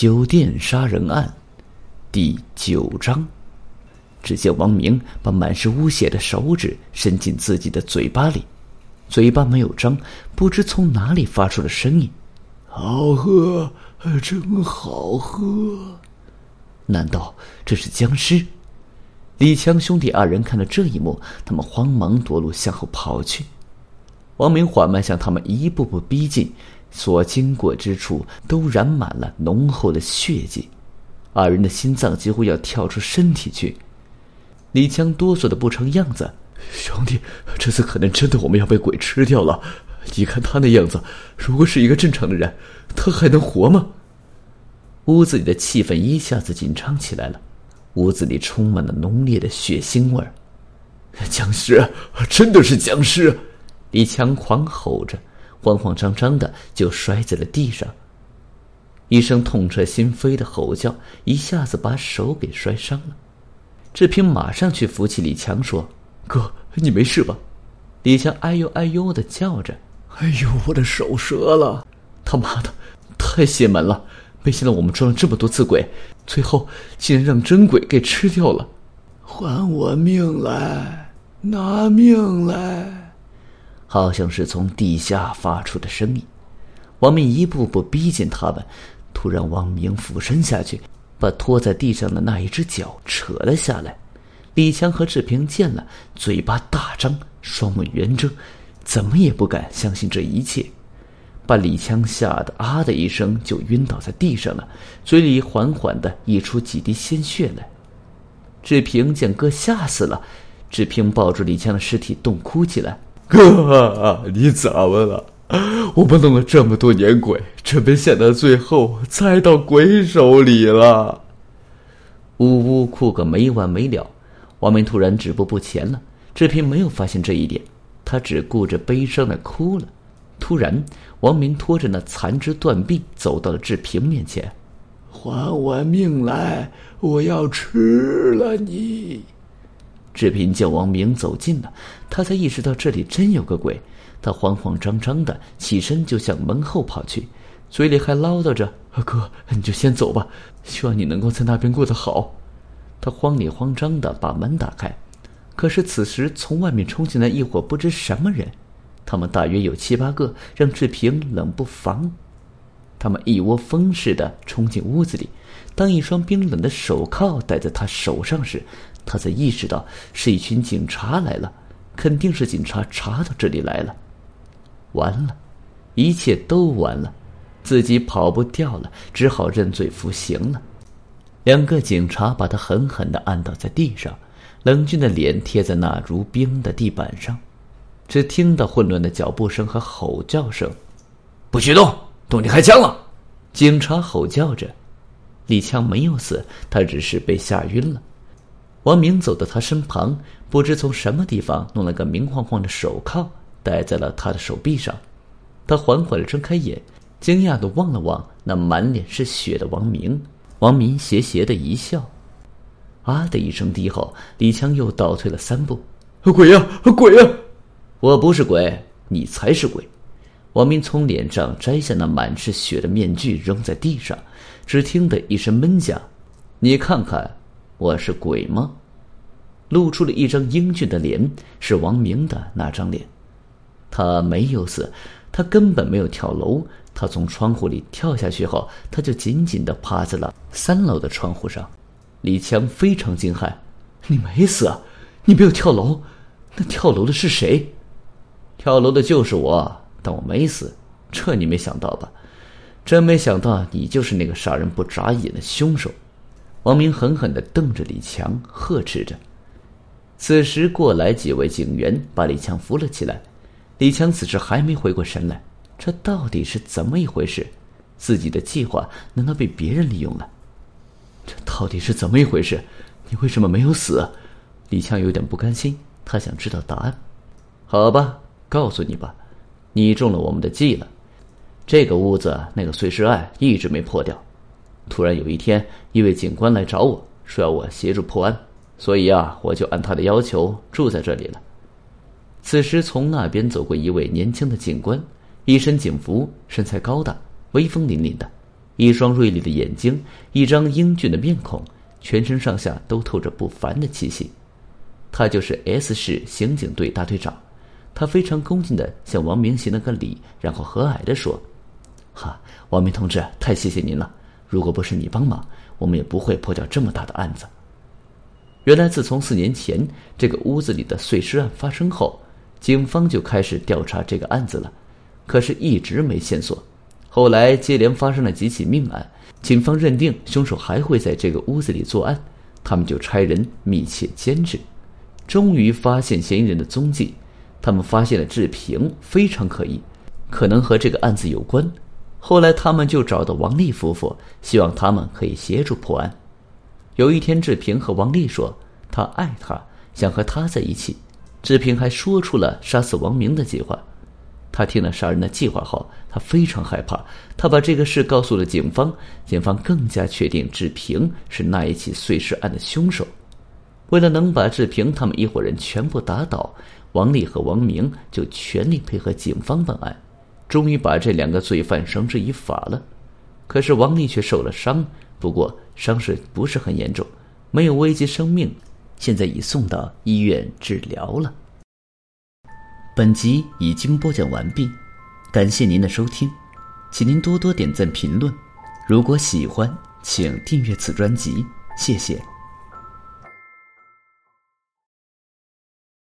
酒店杀人案第九章。只见王明把满是污血的手指伸进自己的嘴巴里，嘴巴没有张，不知从哪里发出了声音：“好喝，真好喝。”难道这是僵尸？李强兄弟二人看到这一幕，他们慌忙夺路向后跑去。王明缓慢向他们一步步逼近，所经过之处都染满了浓厚的血迹，二人的心脏几乎要跳出身体去。李强哆嗦的不成样子：“兄弟，这次可能真的我们要被鬼吃掉了。你看他那样子，如果是一个正常的人，他还能活吗？”屋子里的气氛一下子紧张起来了，屋子里充满了浓烈的血腥味儿。僵尸，真的是僵尸！李强狂吼着，慌慌张张的就摔在了地上。一声痛彻心扉的吼叫，一下子把手给摔伤了。志平马上去扶起李强，说：“哥，你没事吧？”李强哎呦哎呦的叫着：“哎呦，我的手折了！他妈的，太邪门了！没想到我们装了这么多次鬼，最后竟然让真鬼给吃掉了！还我命来，拿命来！”好像是从地下发出的声音，王明一步步逼近他们。突然，王明俯身下去，把拖在地上的那一只脚扯了下来。李强和志平见了，嘴巴大张，双目圆睁，怎么也不敢相信这一切，把李强吓得啊的一声就晕倒在地上了，嘴里缓缓的溢出几滴鲜血来。志平见哥吓死了，志平抱住李强的尸体，痛哭起来。哥，你怎么了？我们弄了这么多年鬼，这没想到最后栽到鬼手里了。呜呜哭个没完没了。王明突然止步不前了，志平没有发现这一点，他只顾着悲伤的哭了。突然，王明拖着那残肢断臂走到了志平面前，还我命来！我要吃了你！志平见王明走近了，他才意识到这里真有个鬼。他慌慌张张的起身就向门后跑去，嘴里还唠叨着：“哥，你就先走吧，希望你能够在那边过得好。”他慌里慌张的把门打开，可是此时从外面冲进来一伙不知什么人，他们大约有七八个，让志平冷不防。他们一窝蜂似的冲进屋子里，当一双冰冷的手铐戴在他手上时，他才意识到是一群警察来了，肯定是警察查到这里来了。完了，一切都完了，自己跑不掉了，只好认罪服刑了。两个警察把他狠狠的按倒在地上，冷峻的脸贴在那如冰的地板上，只听到混乱的脚步声和吼叫声：“不许动，动你开枪了！”警察吼叫着。李强没有死，他只是被吓晕了。王明走到他身旁，不知从什么地方弄了个明晃晃的手铐，戴在了他的手臂上。他缓缓的睁开眼，惊讶的望了望那满脸是血的王明。王明邪邪的一笑，啊的一声低吼，李强又倒退了三步。鬼呀，鬼呀！我不是鬼，你才是鬼！王明从脸上摘下那满是血的面具，扔在地上。只听得一声闷响，你看看。我是鬼吗？露出了一张英俊的脸，是王明的那张脸。他没有死，他根本没有跳楼。他从窗户里跳下去后，他就紧紧的趴在了三楼的窗户上。李强非常惊骇：“你没死？你没有跳楼？那跳楼的是谁？跳楼的就是我，但我没死。这你没想到吧？真没想到，你就是那个杀人不眨眼的凶手。”王明狠狠的瞪着李强，呵斥着。此时过来几位警员，把李强扶了起来。李强此时还没回过神来，这到底是怎么一回事？自己的计划难道被别人利用了？这到底是怎么一回事？你为什么没有死？李强有点不甘心，他想知道答案。好吧，告诉你吧，你中了我们的计了。这个屋子那个碎尸案一直没破掉。突然有一天，一位警官来找我说要我协助破案，所以啊，我就按他的要求住在这里了。此时，从那边走过一位年轻的警官，一身警服，身材高大，威风凛凛的。一双锐利的眼睛，一张英俊的面孔，全身上下都透着不凡的气息。他就是 S 市刑警队大队长。他非常恭敬地向王明行了个礼，然后和蔼地说：“哈，王明同志，太谢谢您了！如果不是你帮忙，我们也不会破掉这么大的案子。”原来，自从四年前这个屋子里的碎尸案发生后，警方就开始调查这个案子了，可是一直没线索。后来接连发生了几起命案，警方认定凶手还会在这个屋子里作案，他们就差人密切监视，终于发现嫌疑人的踪迹。他们发现了志平，非常可疑，可能和这个案子有关。后来他们就找到王丽夫妇，希望他们可以协助破案。有一天，志平和王丽说他爱她，想和她在一起。志平还说出了杀死王明的计划。他听了杀人的计划后，他非常害怕。他把这个事告诉了警方，警方更加确定志平是那一起碎尸案的凶手。为了能把志平他们一伙人全部打倒。王丽和王明就全力配合警方办案，终于把这两个罪犯绳之以法了。可是王丽却受了伤，不过伤势不是很严重，没有危及生命，现在已送到医院治疗了。本集已经播讲完毕，感谢您的收听，请您多多点赞评论。如果喜欢，请订阅此专辑，谢谢。